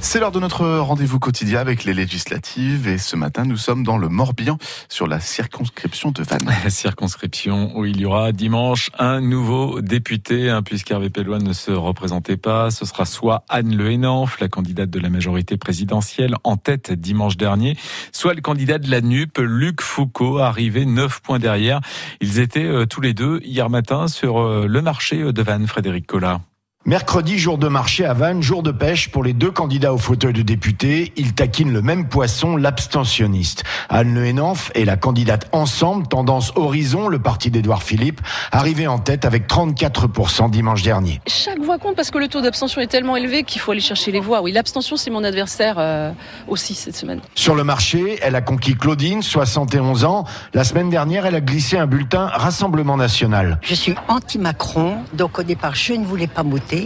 C'est l'heure de notre rendez-vous quotidien avec les législatives et ce matin nous sommes dans le Morbihan sur la circonscription de Vannes. La circonscription où il y aura dimanche un nouveau député, hein, puisqu'Hervé Pellois ne se représentait pas. Ce sera soit Anne Le la candidate de la majorité présidentielle en tête dimanche dernier, soit le candidat de la NUP, Luc Foucault, arrivé neuf points derrière. Ils étaient euh, tous les deux hier matin sur euh, le marché de Vannes, Frédéric Collat. Mercredi, jour de marché à Vannes, jour de pêche pour les deux candidats au fauteuil de député. Ils taquinent le même poisson, l'abstentionniste. Anne Le Hénanf et la candidate ensemble, tendance horizon, le parti d'Édouard Philippe, arrivé en tête avec 34% dimanche dernier. Chaque voix compte parce que le taux d'abstention est tellement élevé qu'il faut aller chercher les voix. Oui, l'abstention, c'est mon adversaire euh, aussi cette semaine. Sur le marché, elle a conquis Claudine, 71 ans. La semaine dernière, elle a glissé un bulletin Rassemblement National. Je suis anti-Macron, donc au départ, je ne voulais pas voter.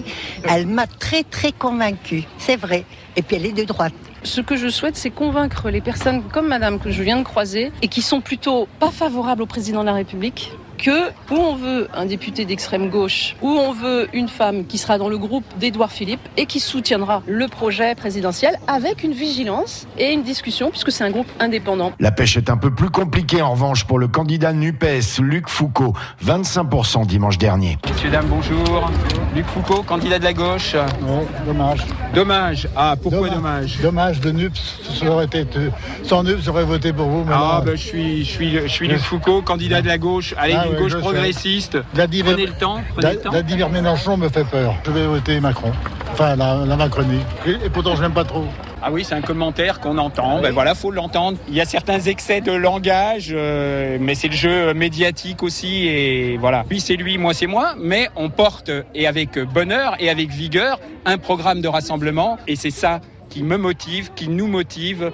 Elle m'a très très convaincue, c'est vrai. Et puis elle est de droite. Ce que je souhaite, c'est convaincre les personnes comme madame que je viens de croiser et qui sont plutôt pas favorables au président de la République que où on veut un député d'extrême gauche, où on veut une femme qui sera dans le groupe d'Édouard Philippe et qui soutiendra le projet présidentiel avec une vigilance et une discussion puisque c'est un groupe indépendant. La pêche est un peu plus compliquée en revanche pour le candidat NUPES, Luc Foucault, 25% dimanche dernier. Messieurs, dames, bonjour. Luc Foucault, candidat de la gauche. Ouais, dommage. Dommage. Ah, pourquoi dommage? Dommage de NUPS. Ça aurait été, sans NUPS, j'aurais voté pour vous. Mais Ah, ben, je suis, je suis, je suis Luc Foucault, candidat de la gauche. Allez, Ah ouais, gauche progressiste. Prenez le temps, prenez la- Mélenchon me fait peur. Je vais voter Macron. Enfin, la, la Macronie. Et, et pourtant, je l'aime pas trop. Ah oui, c'est un commentaire qu'on entend. Ben voilà, faut l'entendre. Il y a certains excès de langage, euh, mais c'est le jeu médiatique aussi. Et voilà. Lui, c'est lui, moi, c'est moi. Mais on porte, et avec bonheur et avec vigueur, un programme de rassemblement. Et c'est ça qui me motive, qui nous motive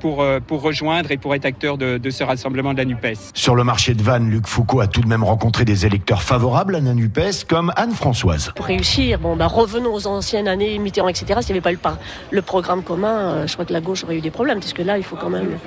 pour, euh, pour rejoindre et pour être acteur de, de ce rassemblement de la NUPES. Sur le marché de Vannes, Luc Foucault a tout de même rencontré des électeurs favorables à la NUPES comme Anne-Françoise. pour réussir, bon, bah, revenons aux anciennes années, Mitterrand, etc. S'il n'y avait pas eu le, le programme commun, euh, je crois que la gauche aurait eu des problèmes, parce que là, il faut quand même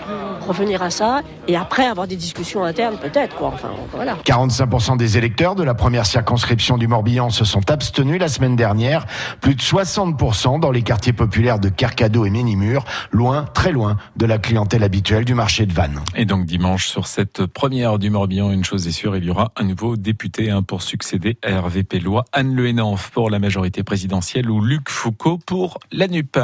revenir à ça, et après avoir des discussions internes, peut-être, quoi. Enfin, voilà. 45% des électeurs de la première circonscription du Morbihan se sont abstenus la semaine dernière. Plus de 60% dans les quartiers populaires de Carcado et Ménimur, loin, très loin de la clientèle habituelle du marché de Vannes. Et donc dimanche, sur cette première du Morbihan, une chose est sûre, il y aura un nouveau député hein, pour succéder à Hervé Pellois, Anne Le Hénanf pour la majorité présidentielle ou Luc Foucault pour la NUP.